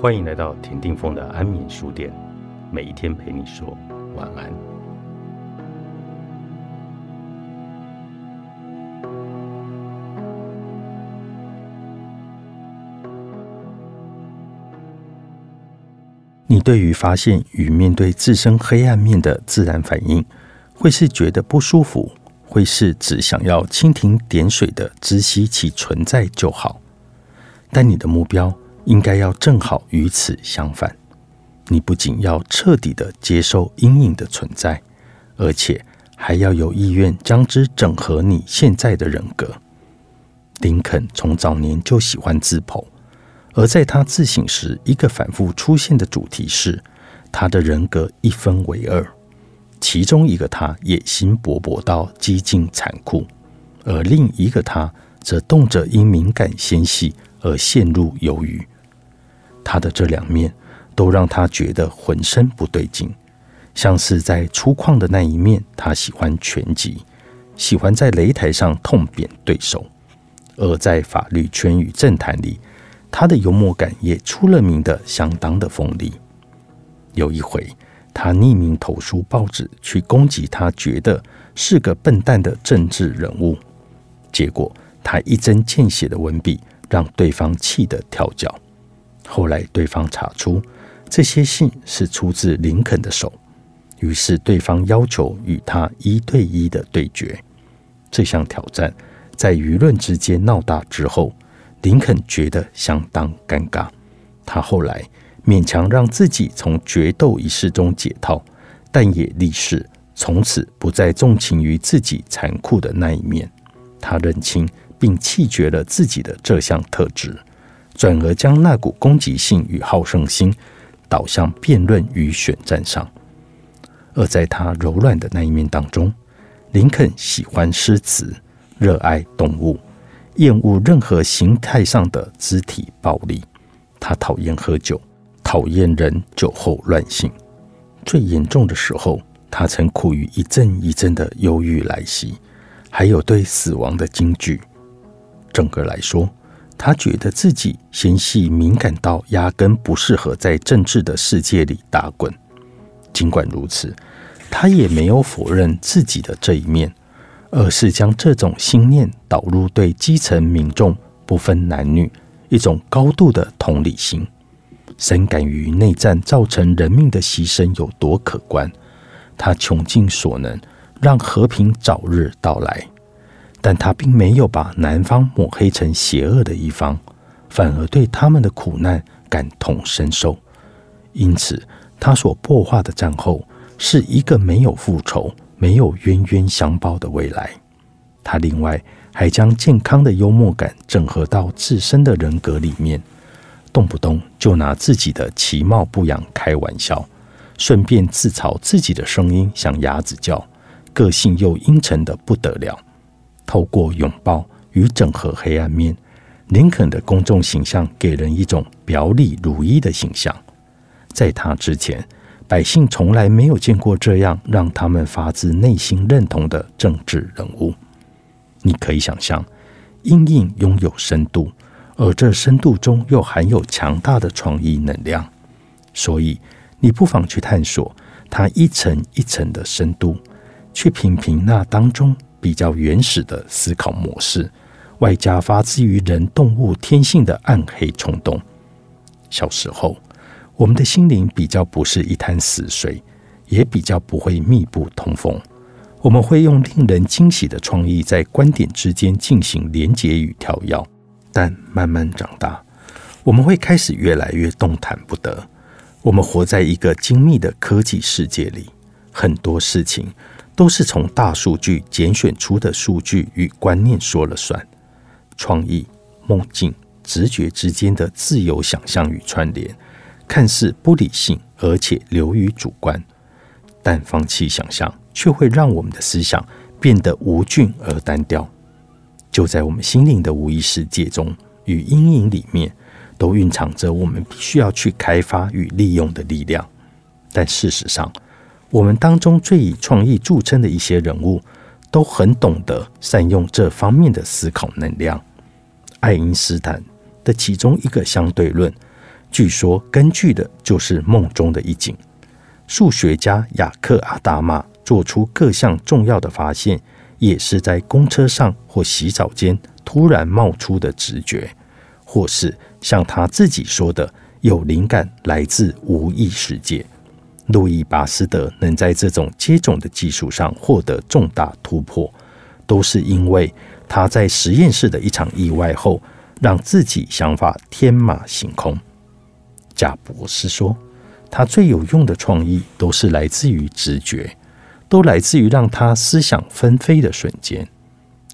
欢迎来到田定峰的安眠书店，每一天陪你说晚安。你对于发现与面对自身黑暗面的自然反应，会是觉得不舒服，会是只想要蜻蜓点水的知悉其存在就好。但你的目标。应该要正好与此相反，你不仅要彻底的接受阴影的存在，而且还要有意愿将之整合你现在的人格。林肯从早年就喜欢自剖，而在他自省时，一个反复出现的主题是他的人格一分为二，其中一个他野心勃勃到激进残酷，而另一个他则动辄因敏感纤细而陷入犹豫。他的这两面都让他觉得浑身不对劲，像是在粗犷的那一面，他喜欢拳击，喜欢在擂台上痛扁对手；而在法律圈与政坛里，他的幽默感也出了名的相当的锋利。有一回，他匿名投书报纸去攻击他觉得是个笨蛋的政治人物，结果他一针见血的文笔让对方气得跳脚。后来，对方查出这些信是出自林肯的手，于是对方要求与他一对一的对决。这项挑战在舆论之间闹大之后，林肯觉得相当尴尬。他后来勉强让自己从决斗一事中解套，但也立誓从此不再纵情于自己残酷的那一面。他认清并弃绝了自己的这项特质。转而将那股攻击性与好胜心导向辩论与选战上，而在他柔软的那一面当中，林肯喜欢诗词，热爱动物，厌恶任何形态上的肢体暴力。他讨厌喝酒，讨厌人酒后乱性。最严重的时候，他曾苦于一阵一阵的忧郁来袭，还有对死亡的惊惧。整个来说。他觉得自己纤细敏感到压根不适合在政治的世界里打滚。尽管如此，他也没有否认自己的这一面，而是将这种心念导入对基层民众不分男女一种高度的同理心，深感于内战造成人命的牺牲有多可观。他穷尽所能让和平早日到来。但他并没有把南方抹黑成邪恶的一方，反而对他们的苦难感同身受。因此，他所破化的战后是一个没有复仇、没有冤冤相报的未来。他另外还将健康的幽默感整合到自身的人格里面，动不动就拿自己的其貌不扬开玩笑，顺便自嘲自己的声音像鸭子叫，个性又阴沉的不得了。透过拥抱与整合黑暗面，林肯的公众形象给人一种表里如一的形象。在他之前，百姓从来没有见过这样让他们发自内心认同的政治人物。你可以想象，阴影拥有深度，而这深度中又含有强大的创意能量。所以，你不妨去探索它一层一层的深度，去品评那当中。比较原始的思考模式，外加发自于人动物天性的暗黑冲动。小时候，我们的心灵比较不是一潭死水，也比较不会密不通风。我们会用令人惊喜的创意在观点之间进行连结与跳跃。但慢慢长大，我们会开始越来越动弹不得。我们活在一个精密的科技世界里，很多事情。都是从大数据拣选出的数据与观念说了算，创意、梦境、直觉之间的自由想象与串联，看似不理性，而且流于主观。但放弃想象，却会让我们的思想变得无菌而单调。就在我们心灵的无意识界中与阴影里面，都蕴藏着我们必须要去开发与利用的力量。但事实上，我们当中最以创意著称的一些人物，都很懂得善用这方面的思考能量。爱因斯坦的其中一个相对论，据说根据的就是梦中的一景。数学家雅克·阿达玛做出各项重要的发现，也是在公车上或洗澡间突然冒出的直觉，或是像他自己说的，有灵感来自无意识界。路易·巴斯德能在这种接种的技术上获得重大突破，都是因为他在实验室的一场意外后，让自己想法天马行空。贾博士说：“他最有用的创意都是来自于直觉，都来自于让他思想纷飞的瞬间。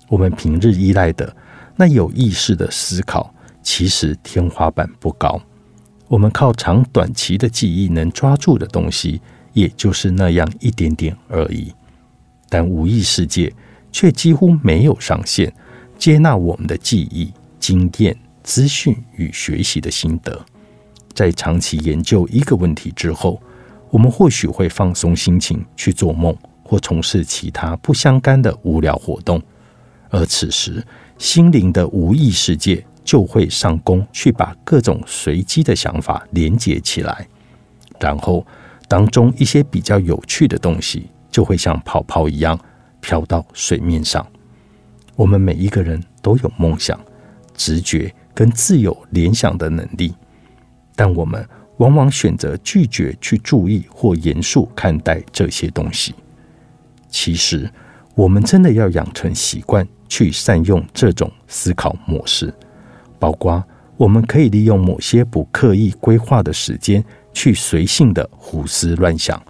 我们平日依赖的那有意识的思考，其实天花板不高。”我们靠长短期的记忆能抓住的东西，也就是那样一点点而已。但无意世界却几乎没有上限，接纳我们的记忆、经验、资讯与学习的心得。在长期研究一个问题之后，我们或许会放松心情去做梦，或从事其他不相干的无聊活动。而此时，心灵的无意世界。就会上工去把各种随机的想法连接起来，然后当中一些比较有趣的东西就会像泡泡一样飘到水面上。我们每一个人都有梦想、直觉跟自由联想的能力，但我们往往选择拒绝去注意或严肃看待这些东西。其实，我们真的要养成习惯去善用这种思考模式。包括我们可以利用某些不刻意规划的时间，去随性的胡思乱想，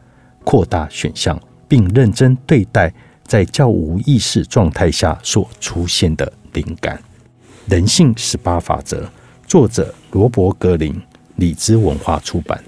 扩大选项，并认真对待在较无意识状态下所出现的灵感。人性十八法则，作者罗伯格林，理智文化出版。